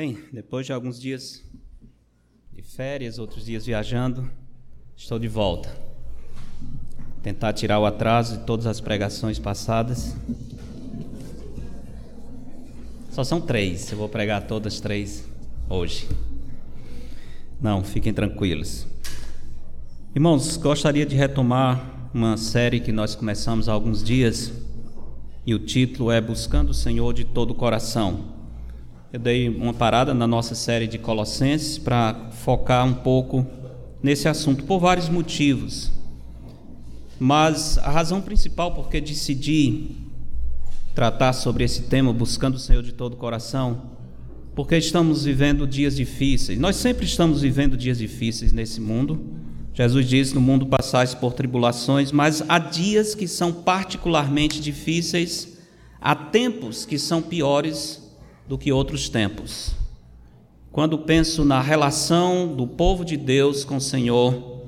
Bem, depois de alguns dias de férias, outros dias viajando, estou de volta. Tentar tirar o atraso de todas as pregações passadas. Só são três, eu vou pregar todas três hoje. Não, fiquem tranquilos. Irmãos, gostaria de retomar uma série que nós começamos há alguns dias e o título é Buscando o Senhor de todo o coração. Eu dei uma parada na nossa série de Colossenses para focar um pouco nesse assunto por vários motivos. Mas a razão principal por que decidi tratar sobre esse tema, buscando o Senhor de todo o coração, porque estamos vivendo dias difíceis. Nós sempre estamos vivendo dias difíceis nesse mundo. Jesus diz: No mundo passais por tribulações, mas há dias que são particularmente difíceis, há tempos que são piores do que outros tempos. Quando penso na relação do povo de Deus com o Senhor,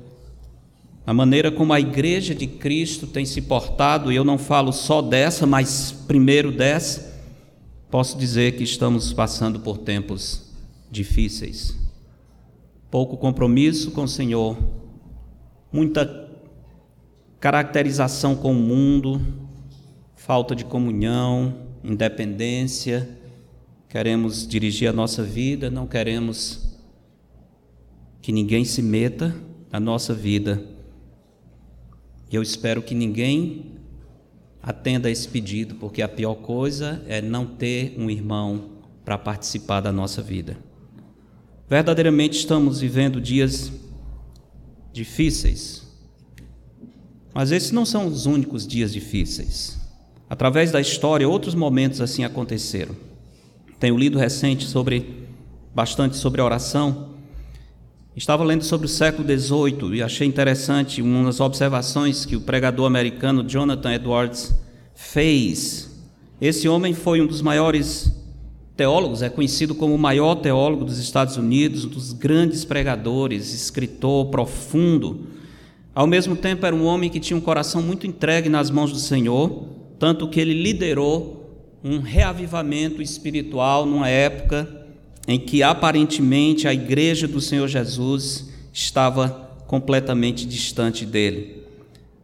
a maneira como a igreja de Cristo tem se portado, e eu não falo só dessa, mas primeiro dessa, posso dizer que estamos passando por tempos difíceis. Pouco compromisso com o Senhor, muita caracterização com o mundo, falta de comunhão, independência, queremos dirigir a nossa vida, não queremos que ninguém se meta na nossa vida. E eu espero que ninguém atenda a esse pedido, porque a pior coisa é não ter um irmão para participar da nossa vida. Verdadeiramente estamos vivendo dias difíceis, mas esses não são os únicos dias difíceis. Através da história, outros momentos assim aconteceram. Tenho lido recente sobre bastante sobre oração. Estava lendo sobre o século XVIII e achei interessante umas observações que o pregador americano Jonathan Edwards fez. Esse homem foi um dos maiores teólogos, é conhecido como o maior teólogo dos Estados Unidos, um dos grandes pregadores, escritor profundo. Ao mesmo tempo, era um homem que tinha um coração muito entregue nas mãos do Senhor, tanto que ele liderou um reavivamento espiritual numa época em que aparentemente a igreja do Senhor Jesus estava completamente distante dele.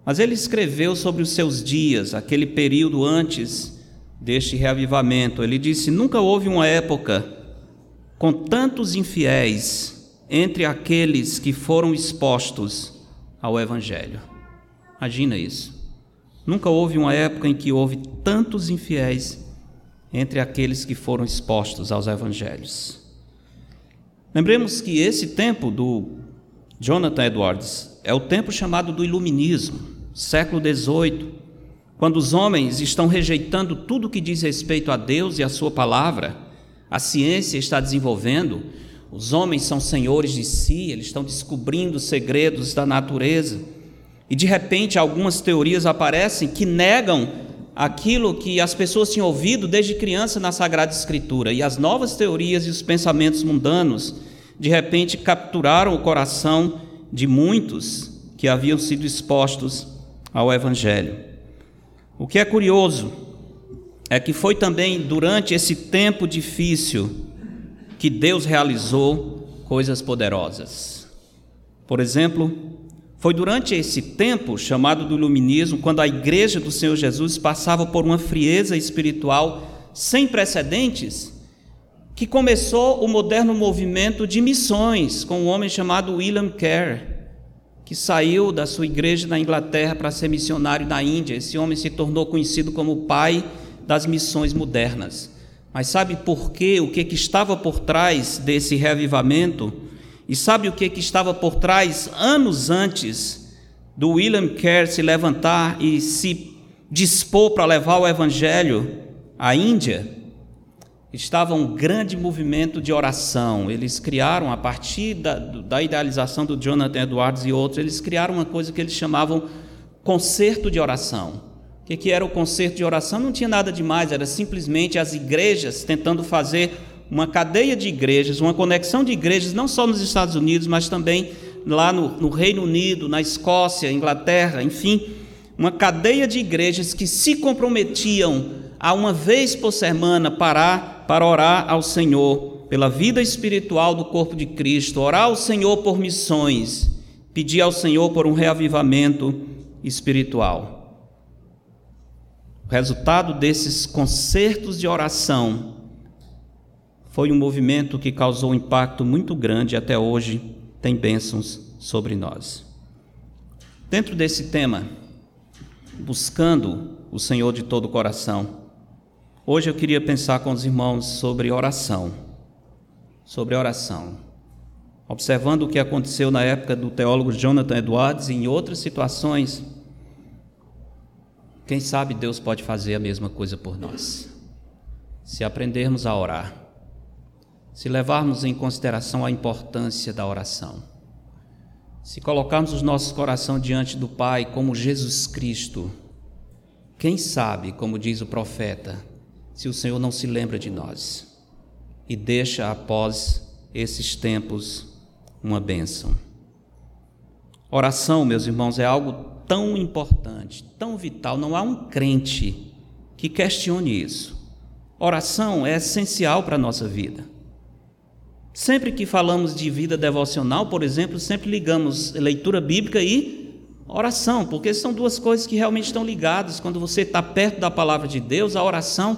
Mas ele escreveu sobre os seus dias, aquele período antes deste reavivamento. Ele disse: Nunca houve uma época com tantos infiéis entre aqueles que foram expostos ao Evangelho. Imagina isso. Nunca houve uma época em que houve tantos infiéis entre aqueles que foram expostos aos evangelhos. Lembremos que esse tempo do Jonathan Edwards é o tempo chamado do Iluminismo, século XVIII, quando os homens estão rejeitando tudo que diz respeito a Deus e a Sua palavra, a ciência está desenvolvendo, os homens são senhores de si, eles estão descobrindo segredos da natureza, e de repente algumas teorias aparecem que negam aquilo que as pessoas tinham ouvido desde criança na Sagrada Escritura, e as novas teorias e os pensamentos mundanos, de repente, capturaram o coração de muitos que haviam sido expostos ao Evangelho. O que é curioso é que foi também durante esse tempo difícil que Deus realizou coisas poderosas. Por exemplo, foi durante esse tempo, chamado do Iluminismo, quando a igreja do Senhor Jesus passava por uma frieza espiritual sem precedentes, que começou o moderno movimento de missões com um homem chamado William Carey, que saiu da sua igreja na Inglaterra para ser missionário na Índia. Esse homem se tornou conhecido como o pai das missões modernas. Mas sabe por quê? O que, que estava por trás desse reavivamento? E sabe o que, que estava por trás anos antes do William Carey se levantar e se dispor para levar o evangelho à Índia? Estava um grande movimento de oração. Eles criaram, a partir da, da idealização do Jonathan Edwards e outros, eles criaram uma coisa que eles chamavam concerto de oração. O que, que era o concerto de oração? Não tinha nada demais, era simplesmente as igrejas tentando fazer uma cadeia de igrejas, uma conexão de igrejas, não só nos Estados Unidos, mas também lá no, no Reino Unido, na Escócia, Inglaterra, enfim, uma cadeia de igrejas que se comprometiam a uma vez por semana parar para orar ao Senhor pela vida espiritual do corpo de Cristo, orar ao Senhor por missões, pedir ao Senhor por um reavivamento espiritual. O resultado desses concertos de oração foi um movimento que causou um impacto muito grande e até hoje tem bênçãos sobre nós. Dentro desse tema, buscando o Senhor de todo o coração, hoje eu queria pensar com os irmãos sobre oração. Sobre oração. Observando o que aconteceu na época do teólogo Jonathan Edwards e em outras situações quem sabe Deus pode fazer a mesma coisa por nós. Se aprendermos a orar, se levarmos em consideração a importância da oração, se colocarmos os nossos corações diante do Pai como Jesus Cristo, quem sabe, como diz o profeta, se o Senhor não se lembra de nós e deixa após esses tempos uma bênção. Oração, meus irmãos, é algo tão importante, tão vital, não há um crente que questione isso. Oração é essencial para a nossa vida. Sempre que falamos de vida devocional, por exemplo, sempre ligamos leitura bíblica e oração, porque são duas coisas que realmente estão ligadas. Quando você está perto da palavra de Deus, a oração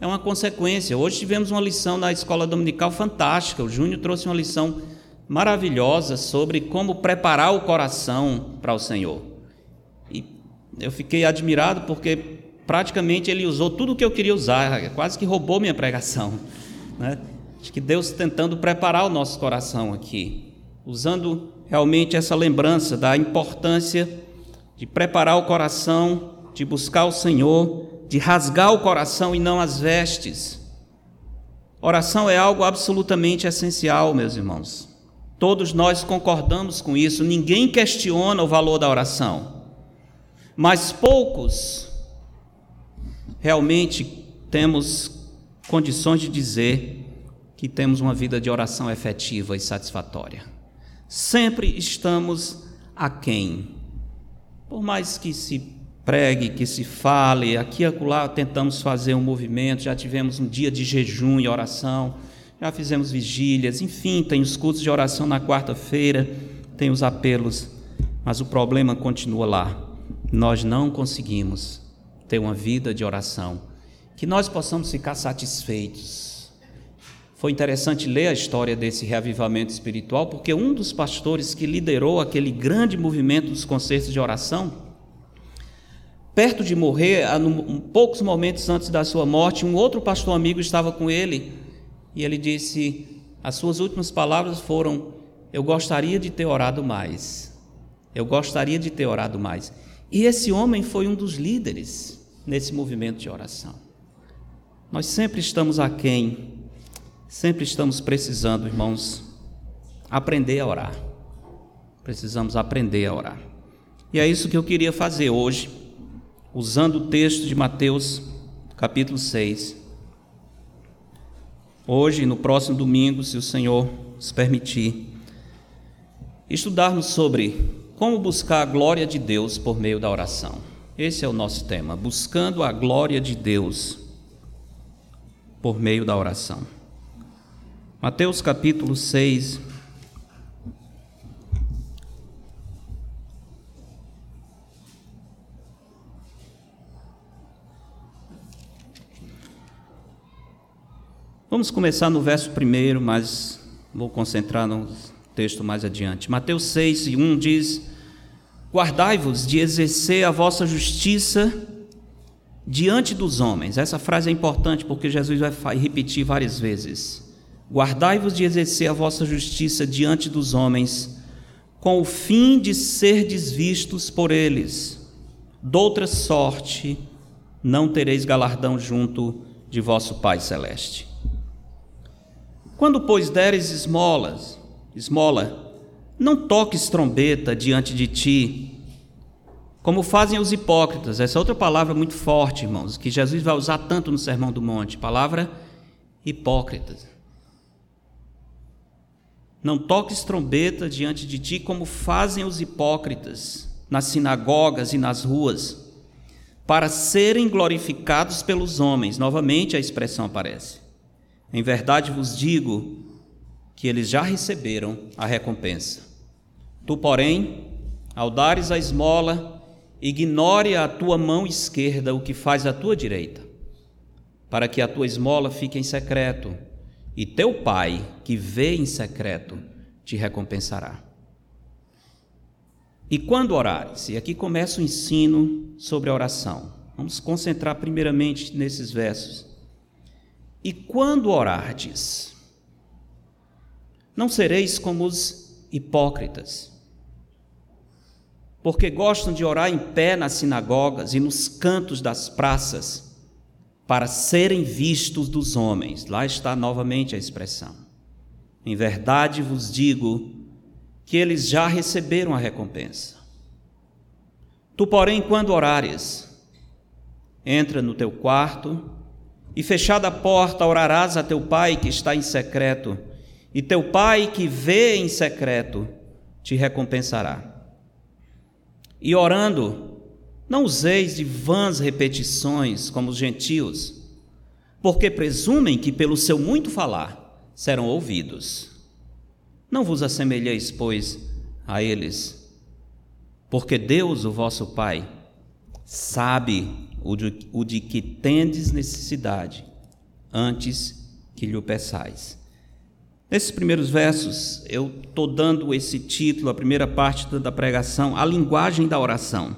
é uma consequência. Hoje tivemos uma lição na escola dominical fantástica. O Júnior trouxe uma lição maravilhosa sobre como preparar o coração para o Senhor eu fiquei admirado porque praticamente ele usou tudo o que eu queria usar, quase que roubou minha pregação. Né? Acho que Deus tentando preparar o nosso coração aqui, usando realmente essa lembrança da importância de preparar o coração, de buscar o Senhor, de rasgar o coração e não as vestes. Oração é algo absolutamente essencial, meus irmãos. Todos nós concordamos com isso, ninguém questiona o valor da oração mas poucos realmente temos condições de dizer que temos uma vida de oração efetiva e satisfatória. Sempre estamos aquém. Por mais que se pregue, que se fale, aqui e acolá tentamos fazer um movimento, já tivemos um dia de jejum e oração, já fizemos vigílias, enfim, tem os cultos de oração na quarta-feira, tem os apelos, mas o problema continua lá nós não conseguimos ter uma vida de oração, que nós possamos ficar satisfeitos. Foi interessante ler a história desse reavivamento espiritual, porque um dos pastores que liderou aquele grande movimento dos concertos de oração, perto de morrer, poucos momentos antes da sua morte, um outro pastor amigo estava com ele e ele disse: as suas últimas palavras foram: Eu gostaria de ter orado mais. Eu gostaria de ter orado mais. E esse homem foi um dos líderes nesse movimento de oração. Nós sempre estamos aquém, sempre estamos precisando, irmãos, aprender a orar. Precisamos aprender a orar. E é isso que eu queria fazer hoje, usando o texto de Mateus, capítulo 6. Hoje, no próximo domingo, se o Senhor nos permitir, estudarmos sobre como buscar a glória de Deus por meio da oração? Esse é o nosso tema, buscando a glória de Deus por meio da oração. Mateus capítulo 6. Vamos começar no verso primeiro, mas vou concentrar no texto mais adiante. Mateus 6, 1 diz: Guardai-vos de exercer a vossa justiça diante dos homens. Essa frase é importante porque Jesus vai repetir várias vezes. Guardai-vos de exercer a vossa justiça diante dos homens, com o fim de ser desvistos por eles. Doutra sorte, não tereis galardão junto de vosso Pai celeste. Quando, pois, deres esmolas, esmola, não toques trombeta diante de ti, como fazem os hipócritas. Essa é outra palavra muito forte, irmãos, que Jesus vai usar tanto no Sermão do Monte. Palavra hipócritas. Não toques trombeta diante de ti, como fazem os hipócritas nas sinagogas e nas ruas, para serem glorificados pelos homens. Novamente a expressão aparece. Em verdade vos digo que eles já receberam a recompensa. Tu, porém, ao dares a esmola, ignore a tua mão esquerda o que faz a tua direita, para que a tua esmola fique em secreto, e teu pai, que vê em secreto, te recompensará. E quando orares? E aqui começa o ensino sobre a oração. Vamos concentrar primeiramente nesses versos. E quando orardes, não sereis como os hipócritas, porque gostam de orar em pé nas sinagogas e nos cantos das praças, para serem vistos dos homens. Lá está novamente a expressão. Em verdade vos digo que eles já receberam a recompensa. Tu, porém, quando orares, entra no teu quarto e, fechada a porta, orarás a teu pai que está em secreto, e teu pai que vê em secreto te recompensará. E orando, não useis de vãs repetições como os gentios, porque presumem que pelo seu muito falar serão ouvidos. Não vos assemelheis, pois, a eles, porque Deus, o vosso Pai, sabe o de, o de que tendes necessidade, antes que lhe o peçais. Nesses primeiros versos, eu estou dando esse título, a primeira parte da pregação, a linguagem da oração.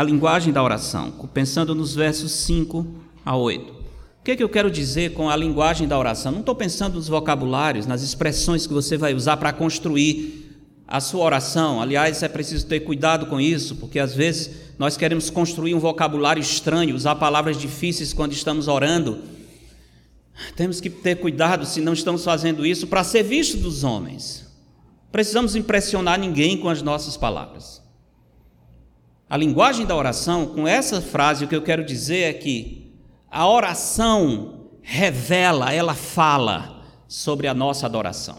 A linguagem da oração, pensando nos versos 5 a 8. O que, é que eu quero dizer com a linguagem da oração? Não estou pensando nos vocabulários, nas expressões que você vai usar para construir a sua oração. Aliás, é preciso ter cuidado com isso, porque às vezes nós queremos construir um vocabulário estranho, usar palavras difíceis quando estamos orando temos que ter cuidado se não estamos fazendo isso para ser visto dos homens. Precisamos impressionar ninguém com as nossas palavras. A linguagem da oração, com essa frase, o que eu quero dizer é que a oração revela, ela fala sobre a nossa adoração.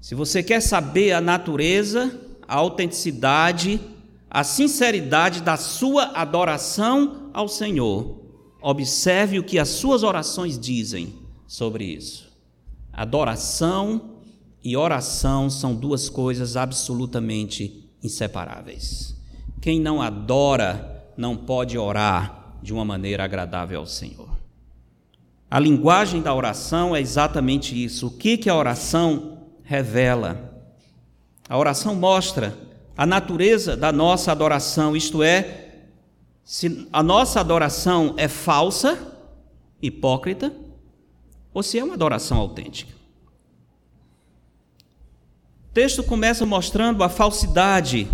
Se você quer saber a natureza, a autenticidade, a sinceridade da sua adoração ao Senhor, Observe o que as suas orações dizem sobre isso. Adoração e oração são duas coisas absolutamente inseparáveis. Quem não adora não pode orar de uma maneira agradável ao Senhor. A linguagem da oração é exatamente isso. O que, que a oração revela? A oração mostra a natureza da nossa adoração, isto é, se a nossa adoração é falsa, hipócrita, ou se é uma adoração autêntica. O texto começa mostrando a falsidade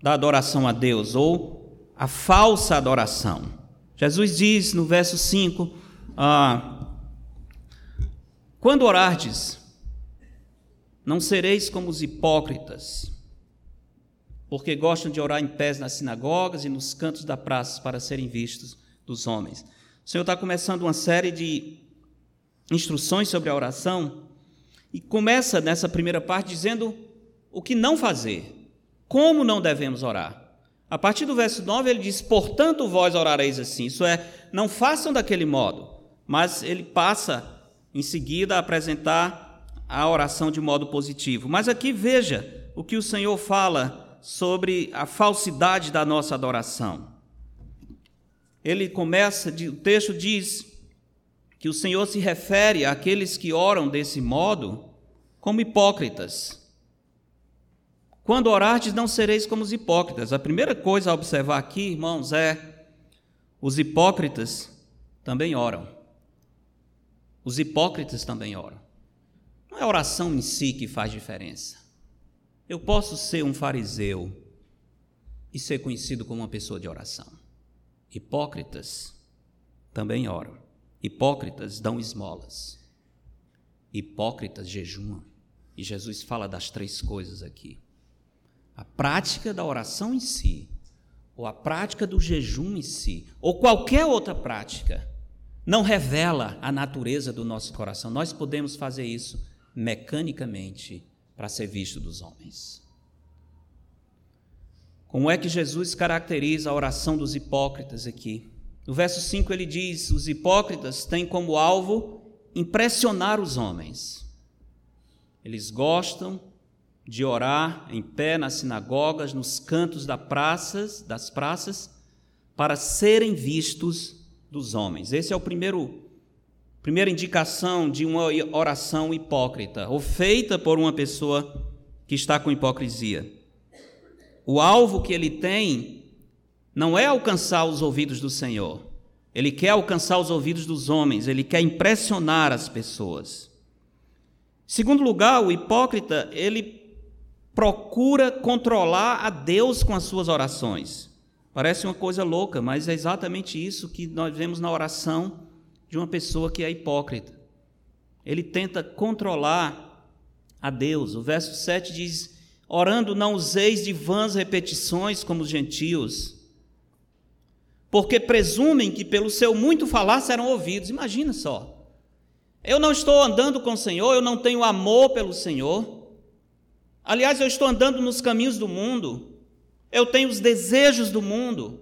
da adoração a Deus, ou a falsa adoração. Jesus diz no verso 5: ah, Quando orardes, não sereis como os hipócritas porque gostam de orar em pés nas sinagogas e nos cantos da praça para serem vistos dos homens. O Senhor está começando uma série de instruções sobre a oração e começa nessa primeira parte dizendo o que não fazer, como não devemos orar. A partir do verso 9 ele diz: Portanto, vós orareis assim. Isso é, não façam daquele modo. Mas ele passa em seguida a apresentar a oração de modo positivo. Mas aqui veja o que o Senhor fala sobre a falsidade da nossa adoração. Ele começa, o texto diz que o Senhor se refere àqueles que oram desse modo como hipócritas. Quando orardes, não sereis como os hipócritas. A primeira coisa a observar aqui, irmãos, é os hipócritas também oram. Os hipócritas também oram. Não é a oração em si que faz diferença. Eu posso ser um fariseu e ser conhecido como uma pessoa de oração. Hipócritas também oram. Hipócritas dão esmolas. Hipócritas jejuam. E Jesus fala das três coisas aqui: a prática da oração em si, ou a prática do jejum em si, ou qualquer outra prática, não revela a natureza do nosso coração. Nós podemos fazer isso mecanicamente para ser visto dos homens. Como é que Jesus caracteriza a oração dos hipócritas aqui? No verso 5 ele diz: Os hipócritas têm como alvo impressionar os homens. Eles gostam de orar em pé nas sinagogas, nos cantos das praças, das praças, para serem vistos dos homens. Esse é o primeiro primeira indicação de uma oração hipócrita, ou feita por uma pessoa que está com hipocrisia. O alvo que ele tem não é alcançar os ouvidos do Senhor. Ele quer alcançar os ouvidos dos homens, ele quer impressionar as pessoas. Segundo lugar, o hipócrita, ele procura controlar a Deus com as suas orações. Parece uma coisa louca, mas é exatamente isso que nós vemos na oração de uma pessoa que é hipócrita. Ele tenta controlar a Deus. O verso 7 diz: Orando, não useis de vãs repetições como os gentios, porque presumem que pelo seu muito falar serão ouvidos. Imagina só. Eu não estou andando com o Senhor, eu não tenho amor pelo Senhor. Aliás, eu estou andando nos caminhos do mundo, eu tenho os desejos do mundo,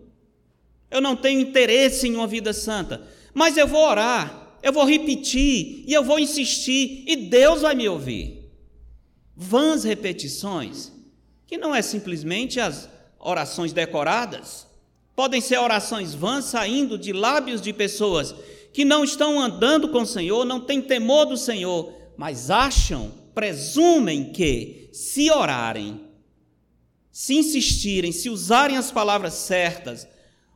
eu não tenho interesse em uma vida santa, mas eu vou orar, eu vou repetir e eu vou insistir e Deus vai me ouvir. Vãs repetições, que não é simplesmente as orações decoradas, podem ser orações vãs saindo de lábios de pessoas que não estão andando com o Senhor, não têm temor do Senhor, mas acham, presumem que se orarem, se insistirem, se usarem as palavras certas,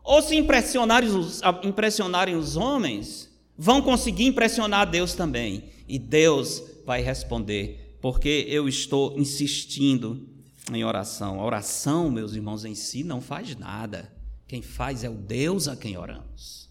ou se impressionarem os, impressionarem os homens, vão conseguir impressionar Deus também. E Deus vai responder, porque eu estou insistindo em oração. A oração, meus irmãos, em si não faz nada. Quem faz é o Deus a quem oramos.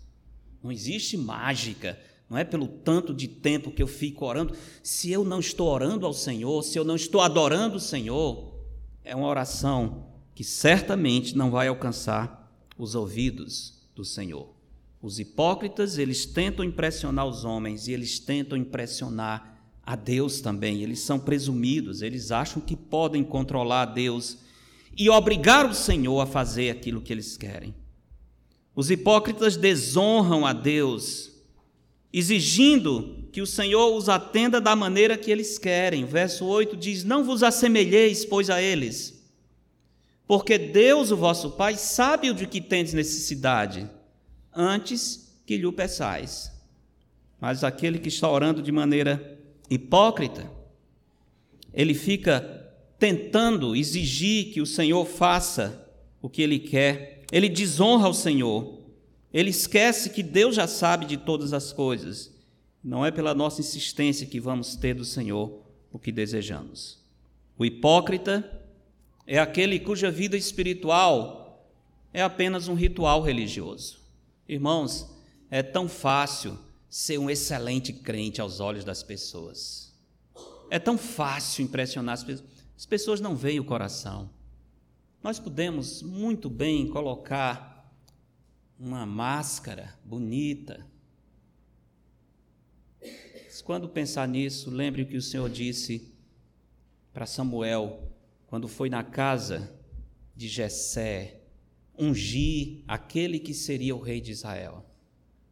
Não existe mágica não é pelo tanto de tempo que eu fico orando. Se eu não estou orando ao Senhor, se eu não estou adorando o Senhor, é uma oração que certamente não vai alcançar os ouvidos do Senhor. Os hipócritas, eles tentam impressionar os homens e eles tentam impressionar a Deus também. Eles são presumidos, eles acham que podem controlar a Deus e obrigar o Senhor a fazer aquilo que eles querem. Os hipócritas desonram a Deus exigindo que o Senhor os atenda da maneira que eles querem. Verso 8 diz: Não vos assemelheis, pois, a eles, porque Deus, o vosso Pai, sabe o de que tendes necessidade, antes que lhe o peçais. Mas aquele que está orando de maneira hipócrita, ele fica tentando exigir que o Senhor faça o que ele quer, ele desonra o Senhor ele esquece que Deus já sabe de todas as coisas. Não é pela nossa insistência que vamos ter do Senhor o que desejamos. O hipócrita é aquele cuja vida espiritual é apenas um ritual religioso. Irmãos, é tão fácil ser um excelente crente aos olhos das pessoas. É tão fácil impressionar as pessoas. As pessoas não veem o coração. Nós podemos muito bem colocar uma máscara bonita. Mas quando pensar nisso, lembre o que o Senhor disse para Samuel quando foi na casa de Jessé ungir aquele que seria o rei de Israel.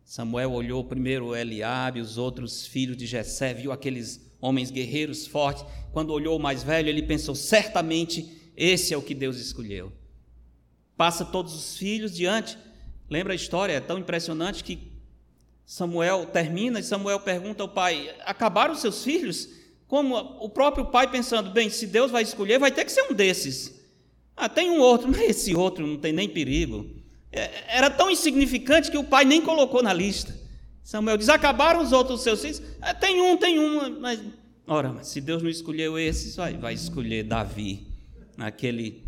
Samuel olhou primeiro Eliabe, os outros filhos de Jessé, viu aqueles homens guerreiros fortes. Quando olhou o mais velho, ele pensou: certamente esse é o que Deus escolheu. Passa todos os filhos diante Lembra a história? É tão impressionante que Samuel termina e Samuel pergunta ao pai: Acabaram seus filhos? Como o próprio pai pensando: Bem, se Deus vai escolher, vai ter que ser um desses. Ah, tem um outro, mas esse outro não tem nem perigo. É, era tão insignificante que o pai nem colocou na lista. Samuel diz: Acabaram os outros seus filhos? Ah, tem um, tem um, mas. Ora, mas se Deus não escolheu esses, vai, vai escolher Davi, aquele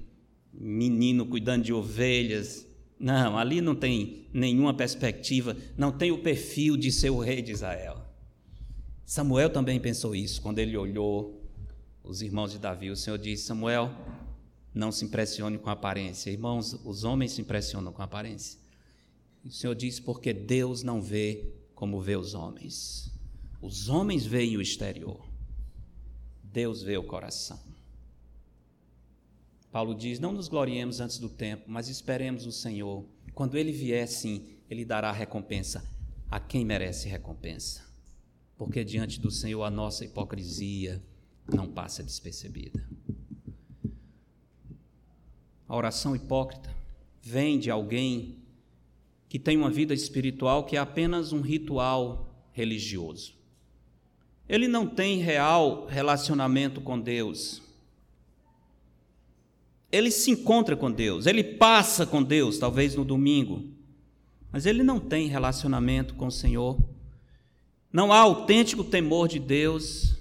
menino cuidando de ovelhas, não, ali não tem nenhuma perspectiva, não tem o perfil de ser o rei de Israel. Samuel também pensou isso quando ele olhou os irmãos de Davi. O Senhor disse: Samuel, não se impressione com a aparência. Irmãos, os homens se impressionam com a aparência. o Senhor disse: porque Deus não vê como vê os homens. Os homens veem o exterior, Deus vê o coração. Paulo diz: Não nos gloriemos antes do tempo, mas esperemos o Senhor. Quando ele vier, sim, ele dará recompensa a quem merece recompensa. Porque diante do Senhor a nossa hipocrisia não passa despercebida. A oração hipócrita vem de alguém que tem uma vida espiritual que é apenas um ritual religioso. Ele não tem real relacionamento com Deus. Ele se encontra com Deus, ele passa com Deus, talvez no domingo, mas ele não tem relacionamento com o Senhor. Não há autêntico temor de Deus,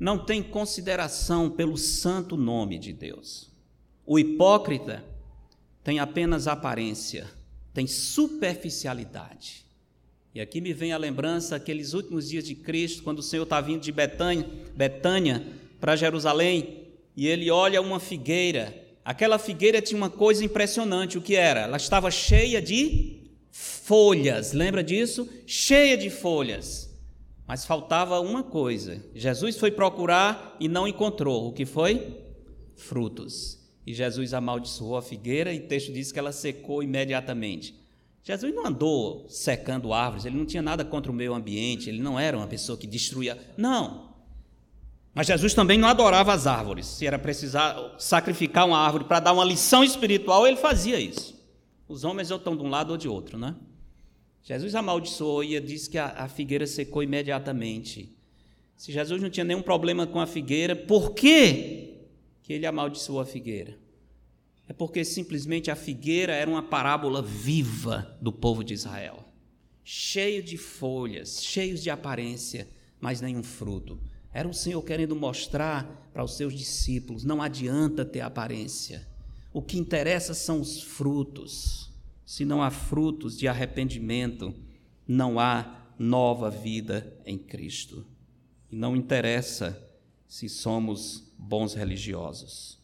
não tem consideração pelo santo nome de Deus. O hipócrita tem apenas aparência, tem superficialidade. E aqui me vem a lembrança aqueles últimos dias de Cristo, quando o Senhor está vindo de Betânia, Betânia para Jerusalém, e ele olha uma figueira. Aquela figueira tinha uma coisa impressionante, o que era? Ela estava cheia de folhas, lembra disso? Cheia de folhas. Mas faltava uma coisa. Jesus foi procurar e não encontrou. O que foi? Frutos. E Jesus amaldiçoou a figueira e o texto diz que ela secou imediatamente. Jesus não andou secando árvores, ele não tinha nada contra o meio ambiente, ele não era uma pessoa que destruía. Não. Mas Jesus também não adorava as árvores. Se era precisar sacrificar uma árvore para dar uma lição espiritual, ele fazia isso. Os homens ou estão de um lado ou de outro, né? Jesus amaldiçoou e disse que a, a figueira secou imediatamente. Se Jesus não tinha nenhum problema com a figueira, por que, que ele amaldiçoou a figueira? É porque simplesmente a figueira era uma parábola viva do povo de Israel, cheio de folhas, cheios de aparência, mas nenhum fruto. Era o Senhor querendo mostrar para os seus discípulos: não adianta ter aparência, o que interessa são os frutos. Se não há frutos de arrependimento, não há nova vida em Cristo. E não interessa se somos bons religiosos.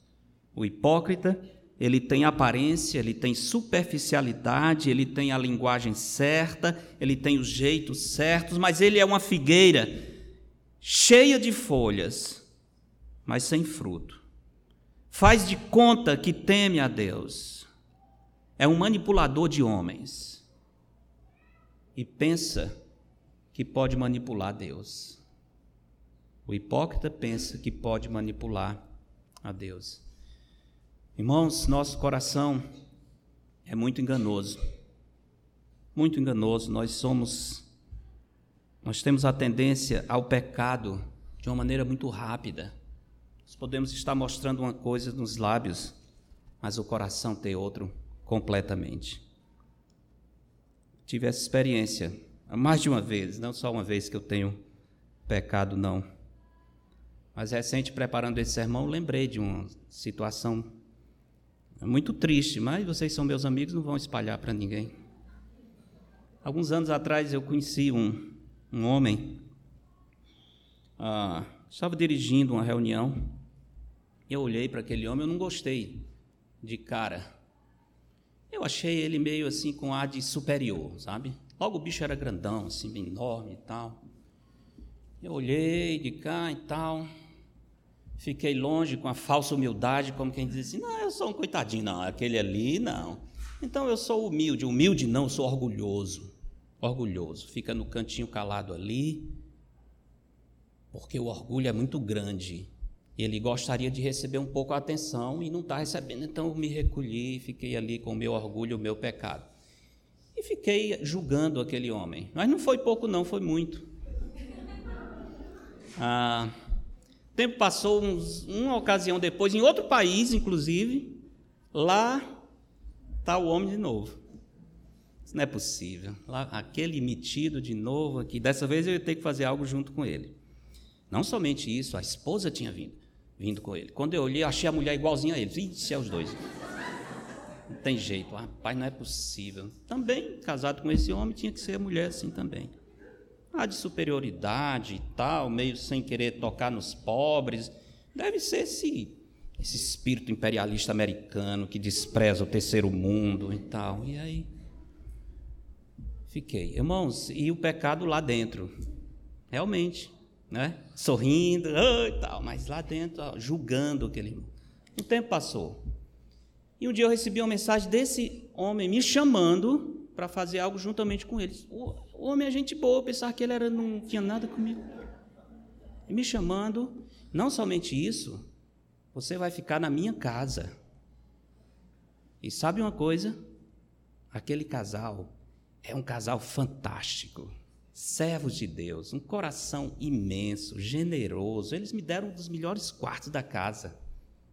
O hipócrita ele tem aparência, ele tem superficialidade, ele tem a linguagem certa, ele tem os jeitos certos, mas ele é uma figueira cheia de folhas, mas sem fruto. Faz de conta que teme a Deus. É um manipulador de homens. E pensa que pode manipular Deus. O hipócrita pensa que pode manipular a Deus. Irmãos, nosso coração é muito enganoso. Muito enganoso. Nós somos nós temos a tendência ao pecado de uma maneira muito rápida. Nós podemos estar mostrando uma coisa nos lábios, mas o coração tem outro completamente. Tive essa experiência mais de uma vez, não só uma vez que eu tenho pecado, não. Mas recente, preparando esse sermão, lembrei de uma situação muito triste, mas vocês são meus amigos, não vão espalhar para ninguém. Alguns anos atrás eu conheci um, um homem, ah, estava dirigindo uma reunião, eu olhei para aquele homem, eu não gostei de cara. Eu achei ele meio assim com ar de superior, sabe? Logo o bicho era grandão, assim, enorme e tal. Eu olhei de cá e tal. Fiquei longe com a falsa humildade, como quem diz assim: não, eu sou um coitadinho, não, aquele ali, não. Então eu sou humilde. Humilde não, eu sou orgulhoso. Orgulhoso. Fica no cantinho calado ali, porque o orgulho é muito grande. Ele gostaria de receber um pouco a atenção e não está recebendo, então eu me recolhi, fiquei ali com o meu orgulho, o meu pecado. E fiquei julgando aquele homem. Mas não foi pouco, não, foi muito. Ah, tempo passou, uns, uma ocasião depois, em outro país, inclusive, lá está o homem de novo. Isso não é possível. Lá, aquele metido de novo aqui. Dessa vez eu ia ter que fazer algo junto com ele. Não somente isso, a esposa tinha vindo, vindo com ele. Quando eu olhei, achei a mulher igualzinha a ele. Ixi, é os dois. Não tem jeito, rapaz, não é possível. Também, casado com esse homem, tinha que ser mulher assim também ah, de superioridade e tal, meio sem querer tocar nos pobres. Deve ser esse, esse espírito imperialista americano que despreza o terceiro mundo e tal. E aí? Fiquei. Irmãos, e o pecado lá dentro? Realmente, né? Sorrindo oh, e tal, mas lá dentro, ó, julgando aquele irmão. Um tempo passou. E um dia eu recebi uma mensagem desse homem me chamando para fazer algo juntamente com eles. O, homem é gente boa, eu pensava que ele era, não tinha nada comigo. E me chamando, não somente isso, você vai ficar na minha casa. E sabe uma coisa? Aquele casal é um casal fantástico. Servos de Deus, um coração imenso, generoso. Eles me deram um dos melhores quartos da casa.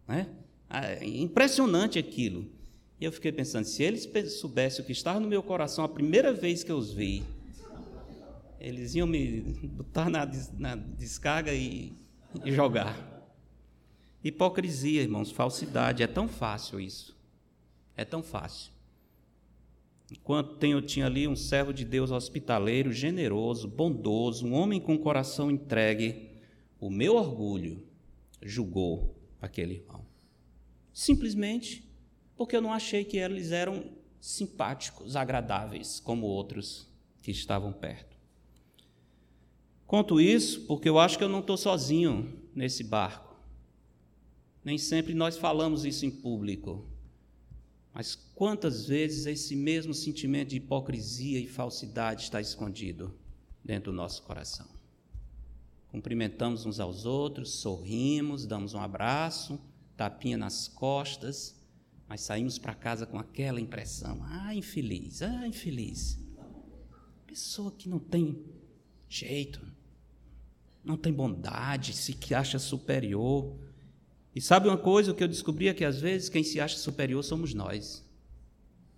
Né? Ah, impressionante aquilo. E eu fiquei pensando, se eles soubessem o que estava no meu coração a primeira vez que eu os vi, eles iam me botar na, na descarga e, e jogar. Hipocrisia, irmãos, falsidade, é tão fácil isso. É tão fácil. Enquanto eu tinha ali um servo de Deus hospitaleiro, generoso, bondoso, um homem com coração entregue, o meu orgulho julgou aquele irmão. Simplesmente porque eu não achei que eles eram simpáticos, agradáveis, como outros que estavam perto. Conto isso porque eu acho que eu não estou sozinho nesse barco. Nem sempre nós falamos isso em público. Mas quantas vezes esse mesmo sentimento de hipocrisia e falsidade está escondido dentro do nosso coração? Cumprimentamos uns aos outros, sorrimos, damos um abraço, tapinha nas costas, mas saímos para casa com aquela impressão: ah, infeliz, ah, infeliz. Pessoa que não tem jeito, não tem bondade, se que acha superior. E sabe uma coisa, o que eu descobri é que às vezes quem se acha superior somos nós.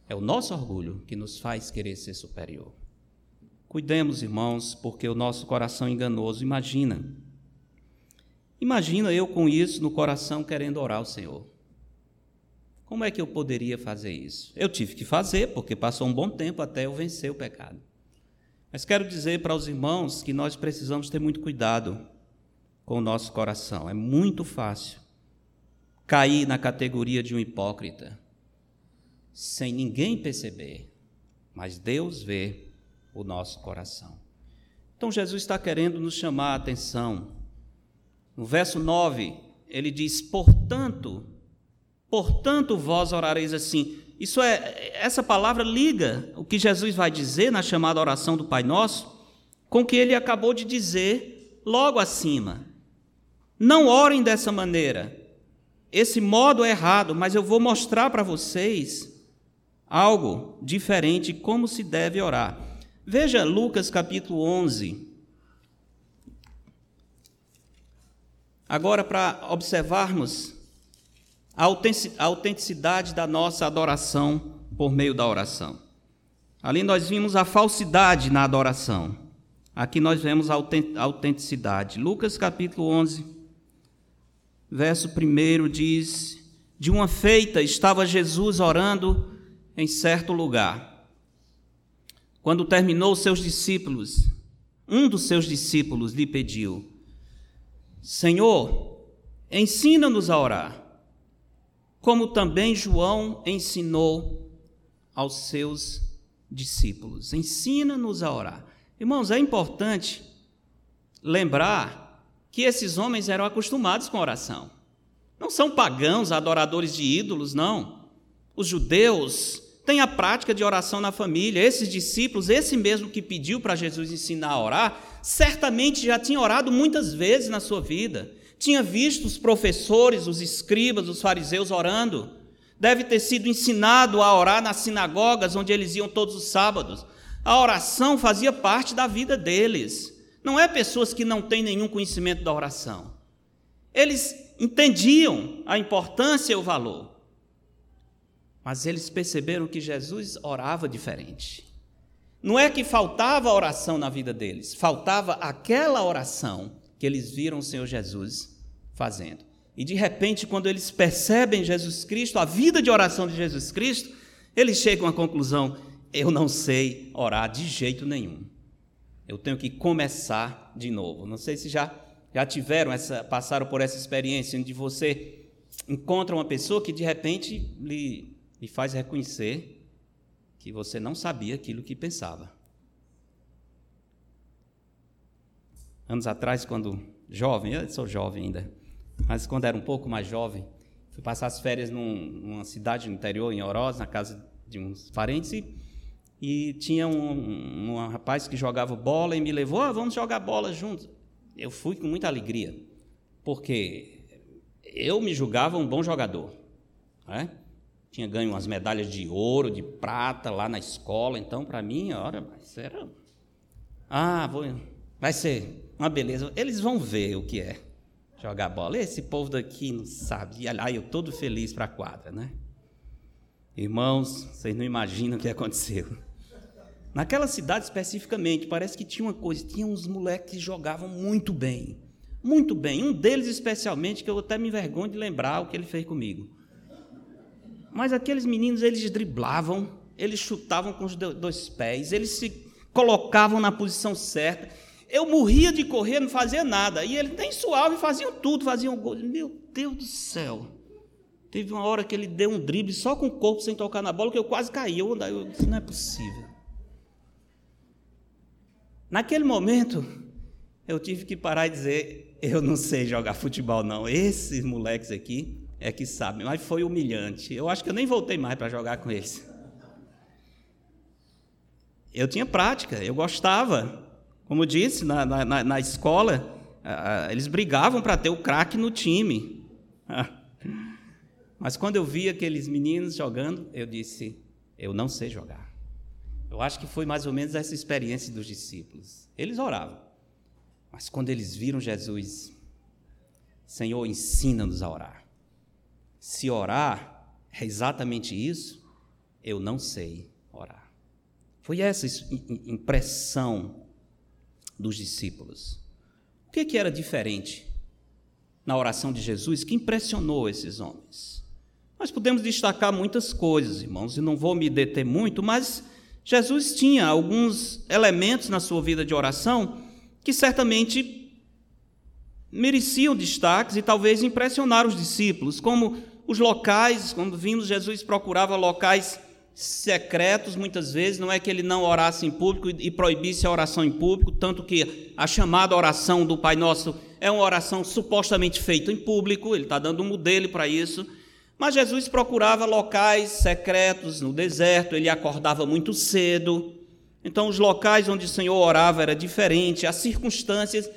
É o nosso orgulho que nos faz querer ser superior. Cuidemos, irmãos, porque o nosso coração enganoso, imagina. Imagina eu com isso no coração querendo orar ao Senhor. Como é que eu poderia fazer isso? Eu tive que fazer, porque passou um bom tempo até eu vencer o pecado. Mas quero dizer para os irmãos que nós precisamos ter muito cuidado com o nosso coração. É muito fácil cair na categoria de um hipócrita, sem ninguém perceber, mas Deus vê o nosso coração. Então Jesus está querendo nos chamar a atenção. No verso 9, ele diz: Portanto, Portanto, vós orareis assim. Isso é essa palavra liga o que Jesus vai dizer na chamada oração do Pai Nosso com o que ele acabou de dizer logo acima. Não orem dessa maneira. Esse modo é errado, mas eu vou mostrar para vocês algo diferente como se deve orar. Veja Lucas capítulo 11. Agora para observarmos a autenticidade da nossa adoração por meio da oração. Ali nós vimos a falsidade na adoração. Aqui nós vemos a autenticidade. Lucas capítulo 11, verso 1 diz: De uma feita estava Jesus orando em certo lugar. Quando terminou, seus discípulos, um dos seus discípulos lhe pediu: Senhor, ensina-nos a orar como também João ensinou aos seus discípulos. Ensina-nos a orar. Irmãos, é importante lembrar que esses homens eram acostumados com oração. Não são pagãos, adoradores de ídolos, não. Os judeus têm a prática de oração na família. Esses discípulos, esse mesmo que pediu para Jesus ensinar a orar, certamente já tinha orado muitas vezes na sua vida tinha visto os professores, os escribas, os fariseus orando. Deve ter sido ensinado a orar nas sinagogas onde eles iam todos os sábados. A oração fazia parte da vida deles. Não é pessoas que não têm nenhum conhecimento da oração. Eles entendiam a importância e o valor. Mas eles perceberam que Jesus orava diferente. Não é que faltava oração na vida deles, faltava aquela oração que eles viram o Senhor Jesus fazendo. E de repente, quando eles percebem Jesus Cristo, a vida de oração de Jesus Cristo, eles chegam à conclusão: eu não sei orar de jeito nenhum. Eu tenho que começar de novo. Não sei se já já tiveram essa, passaram por essa experiência onde você encontra uma pessoa que de repente lhe, lhe faz reconhecer que você não sabia aquilo que pensava. Anos atrás, quando jovem, eu sou jovem ainda, mas quando era um pouco mais jovem, fui passar as férias num, numa cidade no interior, em Oroz, na casa de uns parentes, e, e tinha um, um, rapaz que jogava bola e me levou, oh, vamos jogar bola juntos. Eu fui com muita alegria, porque eu me julgava um bom jogador. Né? Tinha ganho umas medalhas de ouro, de prata lá na escola, então para mim, olha, mas era. Ah, vou... vai ser uma beleza. Eles vão ver o que é jogar bola. Esse povo daqui não sabe. E aí eu todo feliz para a quadra, né? Irmãos, vocês não imaginam o que aconteceu. Naquela cidade especificamente, parece que tinha uma coisa, tinha uns moleques que jogavam muito bem. Muito bem. Um deles especialmente, que eu até me envergonho de lembrar o que ele fez comigo. Mas aqueles meninos, eles driblavam, eles chutavam com os dois pés, eles se colocavam na posição certa. Eu morria de correr, não fazia nada. E eles nem suave, faziam tudo, faziam gol. Meu Deus do céu. Teve uma hora que ele deu um drible só com o corpo sem tocar na bola, que eu quase caí. Eu, eu disse, não é possível. Naquele momento, eu tive que parar e dizer: eu não sei jogar futebol, não. Esses moleques aqui é que sabem. Mas foi humilhante. Eu acho que eu nem voltei mais para jogar com eles. Eu tinha prática, eu gostava. Como disse, na, na, na escola, eles brigavam para ter o craque no time. Mas quando eu vi aqueles meninos jogando, eu disse: eu não sei jogar. Eu acho que foi mais ou menos essa experiência dos discípulos. Eles oravam, mas quando eles viram Jesus, Senhor, ensina-nos a orar. Se orar é exatamente isso, eu não sei orar. Foi essa impressão dos discípulos. O que, que era diferente na oração de Jesus que impressionou esses homens? Nós podemos destacar muitas coisas, irmãos, e não vou me deter muito, mas Jesus tinha alguns elementos na sua vida de oração que certamente mereciam destaques e talvez impressionaram os discípulos, como os locais, quando vimos, Jesus procurava locais secretos muitas vezes, não é que ele não orasse em público e proibisse a oração em público, tanto que a chamada oração do Pai Nosso é uma oração supostamente feita em público, ele está dando um modelo para isso. Mas Jesus procurava locais secretos no deserto, ele acordava muito cedo. Então, os locais onde o Senhor orava era diferente, as circunstâncias.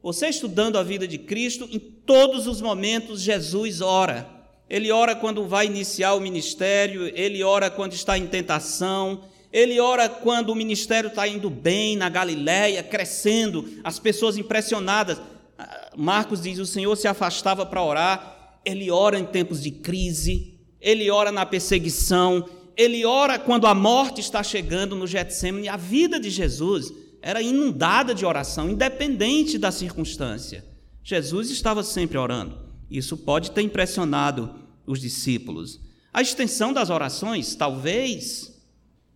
Você estudando a vida de Cristo, em todos os momentos Jesus ora. Ele ora quando vai iniciar o ministério, ele ora quando está em tentação, ele ora quando o ministério está indo bem na Galiléia, crescendo, as pessoas impressionadas. Ah, Marcos diz: o Senhor se afastava para orar ele ora em tempos de crise, ele ora na perseguição, ele ora quando a morte está chegando no Getsemane. A vida de Jesus era inundada de oração, independente da circunstância. Jesus estava sempre orando. Isso pode ter impressionado os discípulos. A extensão das orações, talvez,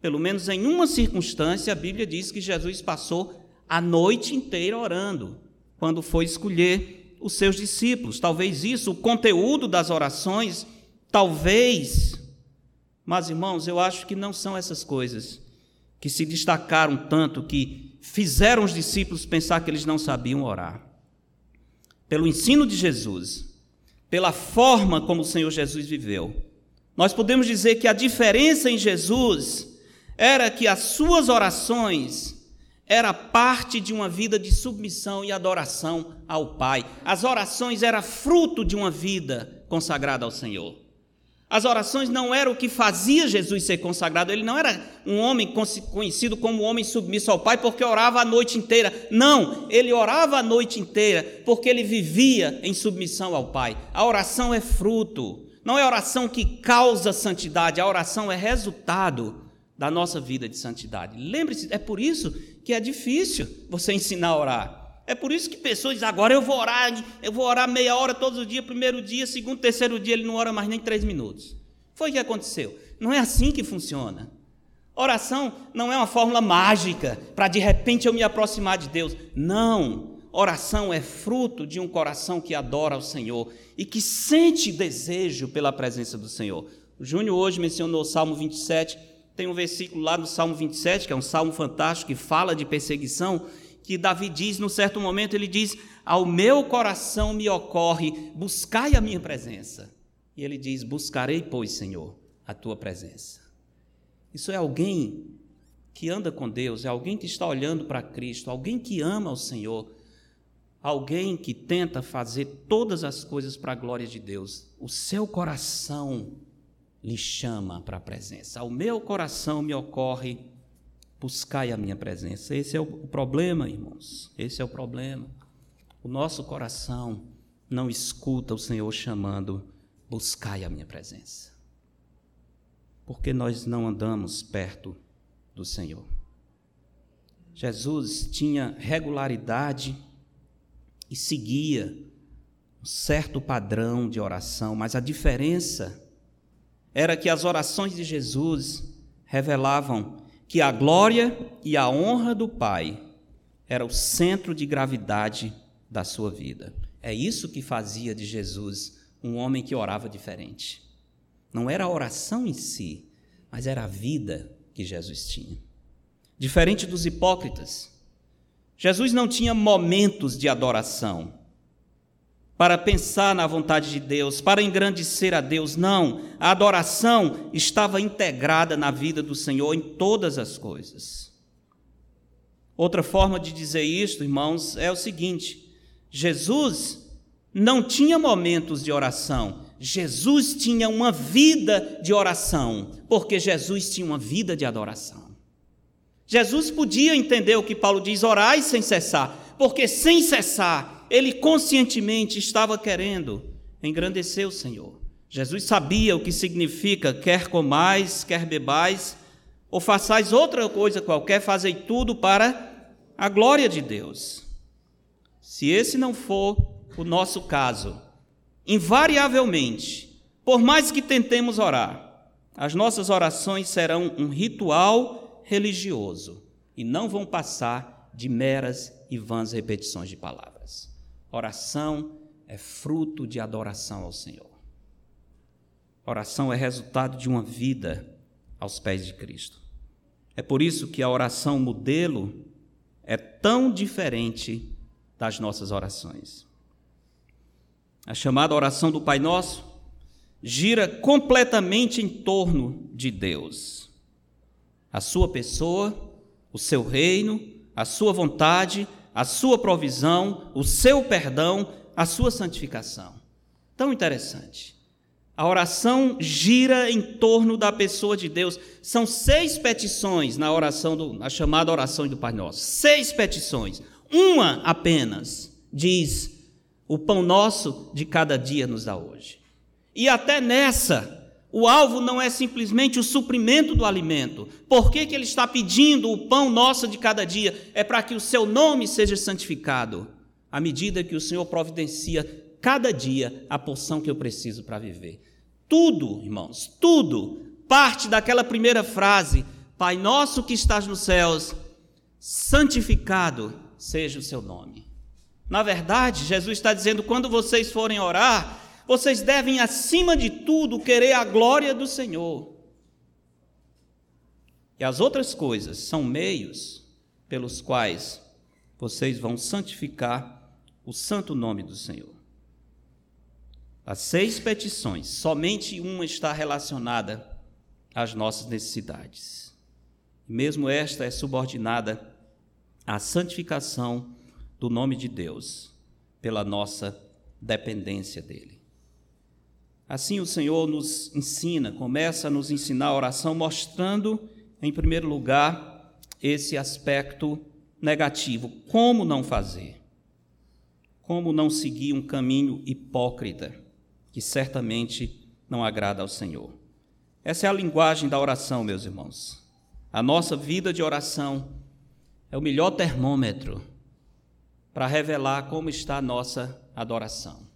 pelo menos em uma circunstância, a Bíblia diz que Jesus passou a noite inteira orando, quando foi escolher os seus discípulos. Talvez isso, o conteúdo das orações, talvez. Mas, irmãos, eu acho que não são essas coisas que se destacaram tanto, que fizeram os discípulos pensar que eles não sabiam orar. Pelo ensino de Jesus, pela forma como o Senhor Jesus viveu, nós podemos dizer que a diferença em Jesus era que as suas orações era parte de uma vida de submissão e adoração ao Pai. As orações eram fruto de uma vida consagrada ao Senhor. As orações não eram o que fazia Jesus ser consagrado. Ele não era um homem conhecido como homem submisso ao Pai porque orava a noite inteira. Não, ele orava a noite inteira porque ele vivia em submissão ao Pai. A oração é fruto, não é oração que causa santidade, a oração é resultado da nossa vida de santidade. Lembre-se, é por isso que é difícil você ensinar a orar. É por isso que pessoas dizem, agora eu vou orar, eu vou orar meia hora todos os dias, primeiro dia, segundo, terceiro dia, ele não ora mais nem três minutos. Foi o que aconteceu. Não é assim que funciona. Oração não é uma fórmula mágica para de repente eu me aproximar de Deus. Não. Oração é fruto de um coração que adora ao Senhor e que sente desejo pela presença do Senhor. O Júnior hoje mencionou o Salmo 27 tem um versículo lá no Salmo 27, que é um salmo fantástico, que fala de perseguição, que Davi diz, num certo momento, ele diz: Ao meu coração me ocorre, buscai a minha presença. E ele diz: Buscarei, pois, Senhor, a tua presença. Isso é alguém que anda com Deus, é alguém que está olhando para Cristo, alguém que ama o Senhor, alguém que tenta fazer todas as coisas para a glória de Deus. O seu coração lhe chama para a presença. Ao meu coração me ocorre buscai a minha presença. Esse é o problema, irmãos. Esse é o problema. O nosso coração não escuta o Senhor chamando: buscai a minha presença. Porque nós não andamos perto do Senhor. Jesus tinha regularidade e seguia um certo padrão de oração, mas a diferença era que as orações de Jesus revelavam que a glória e a honra do Pai era o centro de gravidade da sua vida. É isso que fazia de Jesus um homem que orava diferente. Não era a oração em si, mas era a vida que Jesus tinha. Diferente dos hipócritas, Jesus não tinha momentos de adoração para pensar na vontade de Deus, para engrandecer a Deus. Não, a adoração estava integrada na vida do Senhor em todas as coisas. Outra forma de dizer isto, irmãos, é o seguinte: Jesus não tinha momentos de oração, Jesus tinha uma vida de oração, porque Jesus tinha uma vida de adoração. Jesus podia entender o que Paulo diz: orai sem cessar, porque sem cessar ele conscientemente estava querendo engrandecer o Senhor. Jesus sabia o que significa quer comais, quer bebais, ou façais outra coisa qualquer, fazei tudo para a glória de Deus. Se esse não for o nosso caso, invariavelmente, por mais que tentemos orar, as nossas orações serão um ritual religioso e não vão passar de meras e vãs repetições de palavras. Oração é fruto de adoração ao Senhor. Oração é resultado de uma vida aos pés de Cristo. É por isso que a oração modelo é tão diferente das nossas orações. A chamada oração do Pai Nosso gira completamente em torno de Deus. A sua pessoa, o seu reino, a sua vontade, a sua provisão, o seu perdão, a sua santificação. Tão interessante. A oração gira em torno da pessoa de Deus. São seis petições na oração do, na chamada oração do Pai Nosso. Seis petições. Uma apenas diz: O pão nosso de cada dia nos dá hoje. E até nessa, o alvo não é simplesmente o suprimento do alimento. Por que, que ele está pedindo o pão nosso de cada dia? É para que o seu nome seja santificado, à medida que o Senhor providencia cada dia a porção que eu preciso para viver. Tudo, irmãos, tudo parte daquela primeira frase: Pai nosso que estás nos céus, santificado seja o seu nome. Na verdade, Jesus está dizendo: quando vocês forem orar, vocês devem, acima de tudo, querer a glória do Senhor. E as outras coisas são meios pelos quais vocês vão santificar o santo nome do Senhor. As seis petições, somente uma está relacionada às nossas necessidades. Mesmo esta é subordinada à santificação do nome de Deus pela nossa dependência dele. Assim o Senhor nos ensina, começa a nos ensinar a oração, mostrando, em primeiro lugar, esse aspecto negativo. Como não fazer? Como não seguir um caminho hipócrita, que certamente não agrada ao Senhor? Essa é a linguagem da oração, meus irmãos. A nossa vida de oração é o melhor termômetro para revelar como está a nossa adoração.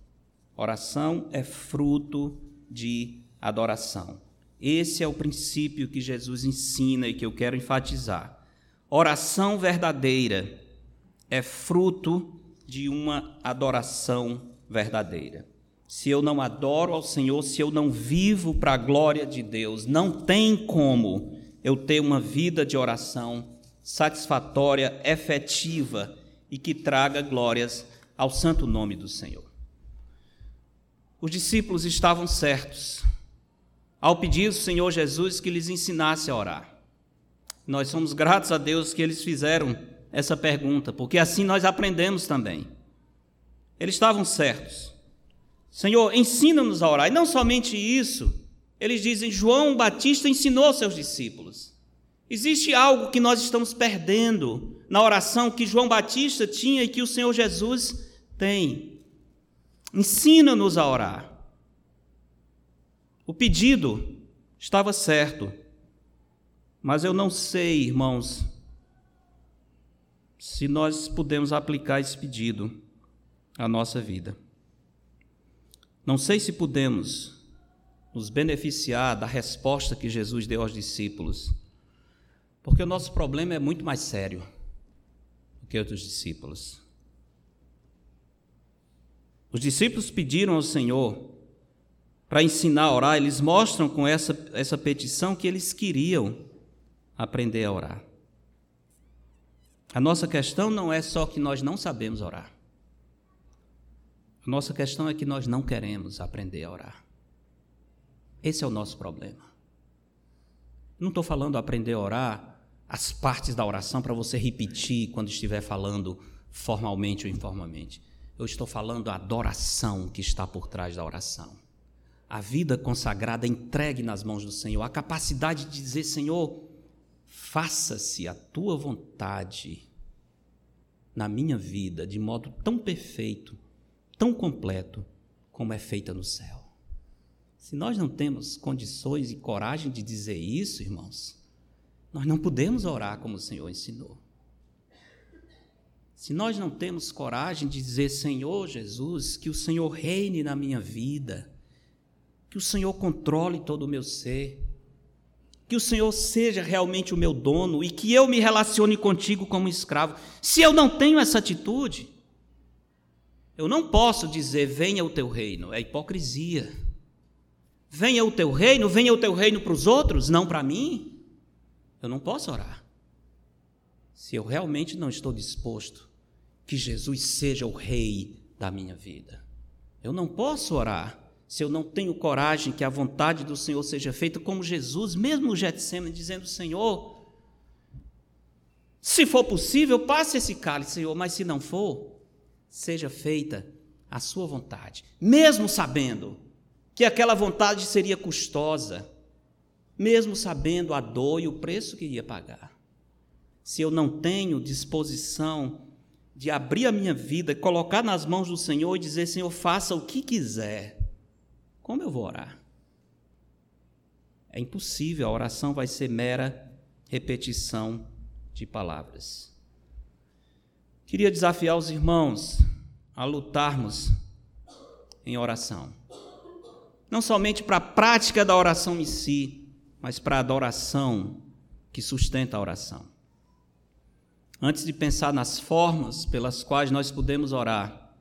Oração é fruto de adoração. Esse é o princípio que Jesus ensina e que eu quero enfatizar. Oração verdadeira é fruto de uma adoração verdadeira. Se eu não adoro ao Senhor, se eu não vivo para a glória de Deus, não tem como eu ter uma vida de oração satisfatória, efetiva e que traga glórias ao santo nome do Senhor. Os discípulos estavam certos ao pedir ao Senhor Jesus que lhes ensinasse a orar. Nós somos gratos a Deus que eles fizeram essa pergunta, porque assim nós aprendemos também. Eles estavam certos. Senhor, ensina-nos a orar. E não somente isso, eles dizem: João Batista ensinou seus discípulos. Existe algo que nós estamos perdendo na oração que João Batista tinha e que o Senhor Jesus tem. Ensina-nos a orar. O pedido estava certo, mas eu não sei, irmãos, se nós podemos aplicar esse pedido à nossa vida. Não sei se podemos nos beneficiar da resposta que Jesus deu aos discípulos, porque o nosso problema é muito mais sério do que outros discípulos. Os discípulos pediram ao Senhor para ensinar a orar, eles mostram com essa, essa petição que eles queriam aprender a orar. A nossa questão não é só que nós não sabemos orar. A nossa questão é que nós não queremos aprender a orar. Esse é o nosso problema. Não estou falando aprender a orar as partes da oração para você repetir quando estiver falando formalmente ou informalmente. Eu estou falando a adoração que está por trás da oração. A vida consagrada entregue nas mãos do Senhor, a capacidade de dizer: Senhor, faça-se a tua vontade na minha vida de modo tão perfeito, tão completo, como é feita no céu. Se nós não temos condições e coragem de dizer isso, irmãos, nós não podemos orar como o Senhor ensinou. Se nós não temos coragem de dizer, Senhor Jesus, que o Senhor reine na minha vida, que o Senhor controle todo o meu ser, que o Senhor seja realmente o meu dono e que eu me relacione contigo como escravo. Se eu não tenho essa atitude, eu não posso dizer: venha o teu reino, é hipocrisia. Venha o teu reino, venha o teu reino para os outros, não para mim. Eu não posso orar. Se eu realmente não estou disposto que Jesus seja o rei da minha vida, eu não posso orar se eu não tenho coragem que a vontade do Senhor seja feita, como Jesus, mesmo no Getsemane, dizendo: Senhor, se for possível, passe esse cálice, Senhor, mas se não for, seja feita a sua vontade, mesmo sabendo que aquela vontade seria custosa, mesmo sabendo a dor e o preço que iria pagar. Se eu não tenho disposição de abrir a minha vida, colocar nas mãos do Senhor e dizer: Senhor, faça o que quiser como eu vou orar? É impossível, a oração vai ser mera repetição de palavras. Queria desafiar os irmãos a lutarmos em oração. Não somente para a prática da oração em si, mas para a adoração que sustenta a oração. Antes de pensar nas formas pelas quais nós podemos orar,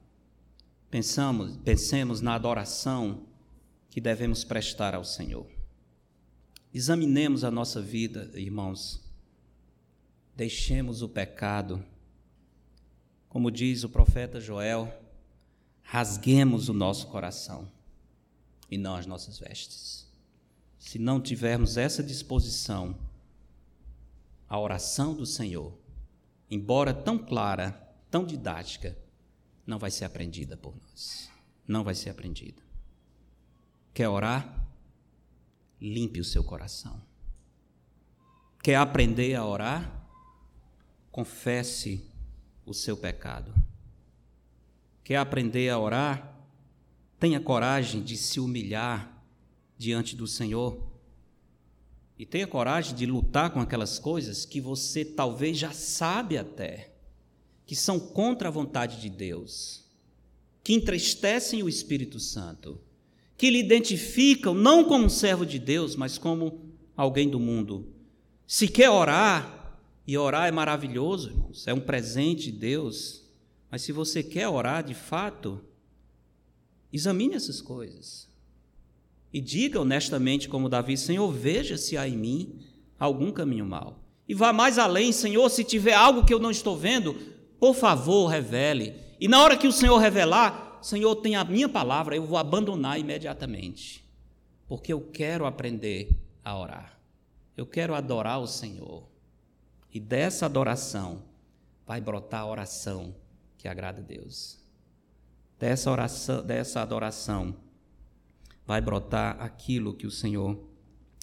pensamos, pensemos na adoração que devemos prestar ao Senhor. Examinemos a nossa vida, irmãos. Deixemos o pecado. Como diz o profeta Joel, rasguemos o nosso coração e não as nossas vestes. Se não tivermos essa disposição, a oração do Senhor, embora tão clara, tão didática, não vai ser aprendida por nós. Não vai ser aprendida. Quer orar? Limpe o seu coração. Quer aprender a orar? Confesse o seu pecado. Quer aprender a orar? Tenha coragem de se humilhar diante do Senhor. E tenha coragem de lutar com aquelas coisas que você talvez já sabe até, que são contra a vontade de Deus, que entristecem o Espírito Santo que lhe identificam não como um servo de Deus, mas como alguém do mundo. Se quer orar, e orar é maravilhoso, irmãos, é um presente de Deus, mas se você quer orar de fato, examine essas coisas. E diga honestamente, como Davi: Senhor, veja se há em mim algum caminho mau. E vá mais além, Senhor, se tiver algo que eu não estou vendo, por favor, revele. E na hora que o Senhor revelar, Senhor, tem a minha palavra, eu vou abandonar imediatamente, porque eu quero aprender a orar. Eu quero adorar o Senhor. E dessa adoração vai brotar a oração que agrada a Deus. Dessa oração, dessa adoração vai brotar aquilo que o Senhor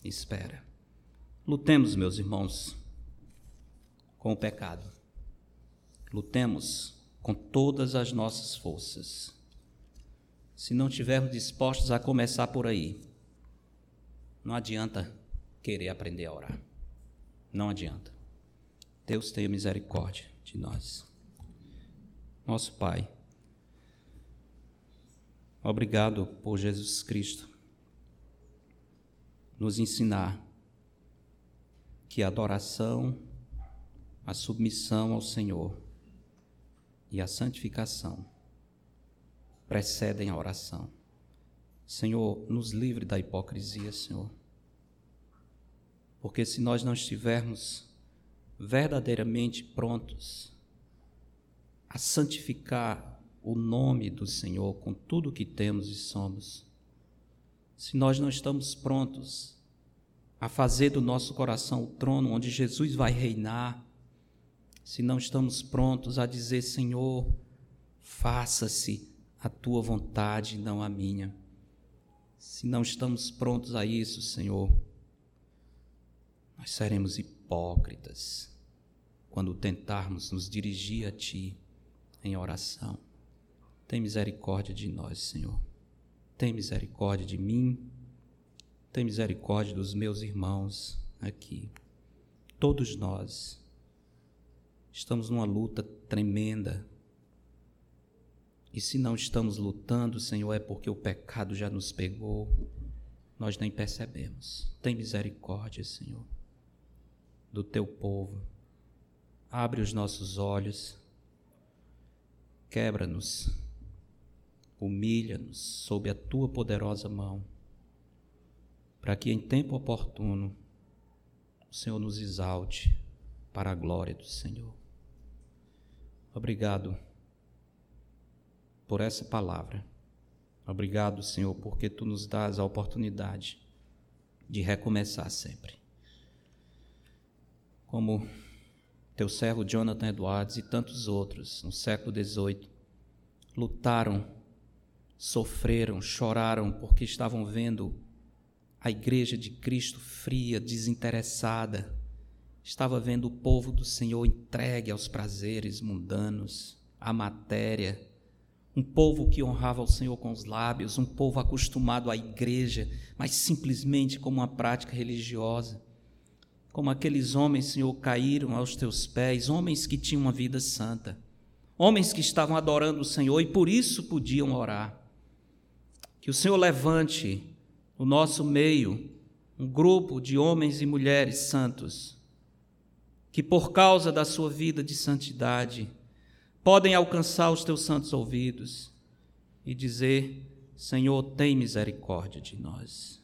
espera. Lutemos, meus irmãos, com o pecado. Lutemos com todas as nossas forças. Se não estivermos dispostos a começar por aí, não adianta querer aprender a orar. Não adianta. Deus tenha misericórdia de nós. Nosso Pai, obrigado por Jesus Cristo nos ensinar que a adoração, a submissão ao Senhor e a santificação precedem a oração. Senhor, nos livre da hipocrisia, Senhor. Porque se nós não estivermos verdadeiramente prontos a santificar o nome do Senhor com tudo que temos e somos, se nós não estamos prontos a fazer do nosso coração o trono onde Jesus vai reinar, se não estamos prontos a dizer, Senhor, faça-se a tua vontade, não a minha. Se não estamos prontos a isso, Senhor, nós seremos hipócritas quando tentarmos nos dirigir a Ti em oração. Tem misericórdia de nós, Senhor. Tem misericórdia de mim. Tem misericórdia dos meus irmãos aqui. Todos nós estamos numa luta tremenda. E se não estamos lutando, Senhor, é porque o pecado já nos pegou, nós nem percebemos. Tem misericórdia, Senhor, do teu povo. Abre os nossos olhos, quebra-nos, humilha-nos sob a tua poderosa mão, para que em tempo oportuno o Senhor nos exalte para a glória do Senhor. Obrigado por essa palavra. Obrigado, Senhor, porque tu nos dás a oportunidade de recomeçar sempre. Como teu servo Jonathan Edwards e tantos outros no século XVIII lutaram, sofreram, choraram porque estavam vendo a igreja de Cristo fria, desinteressada, estava vendo o povo do Senhor entregue aos prazeres mundanos, à matéria, um povo que honrava o Senhor com os lábios, um povo acostumado à igreja, mas simplesmente como uma prática religiosa. Como aqueles homens, Senhor, caíram aos teus pés, homens que tinham uma vida santa, homens que estavam adorando o Senhor e por isso podiam orar. Que o Senhor levante no nosso meio um grupo de homens e mulheres santos, que por causa da sua vida de santidade, podem alcançar os teus santos ouvidos e dizer: Senhor, tem misericórdia de nós.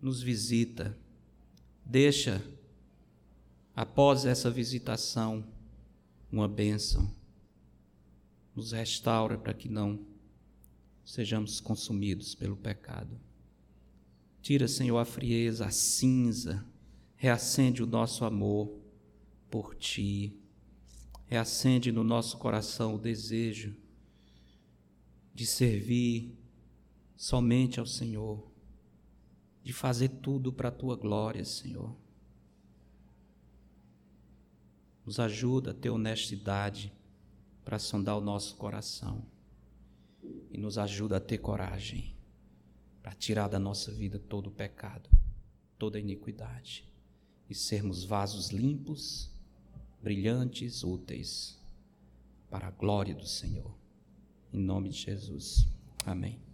Nos visita Deixa, após essa visitação, uma bênção. Nos restaura para que não sejamos consumidos pelo pecado. Tira, Senhor, a frieza, a cinza, reacende o nosso amor por Ti, reacende no nosso coração o desejo de servir somente ao Senhor de fazer tudo para a tua glória, Senhor. Nos ajuda a ter honestidade para sondar o nosso coração e nos ajuda a ter coragem para tirar da nossa vida todo o pecado, toda a iniquidade e sermos vasos limpos, brilhantes, úteis para a glória do Senhor. Em nome de Jesus. Amém.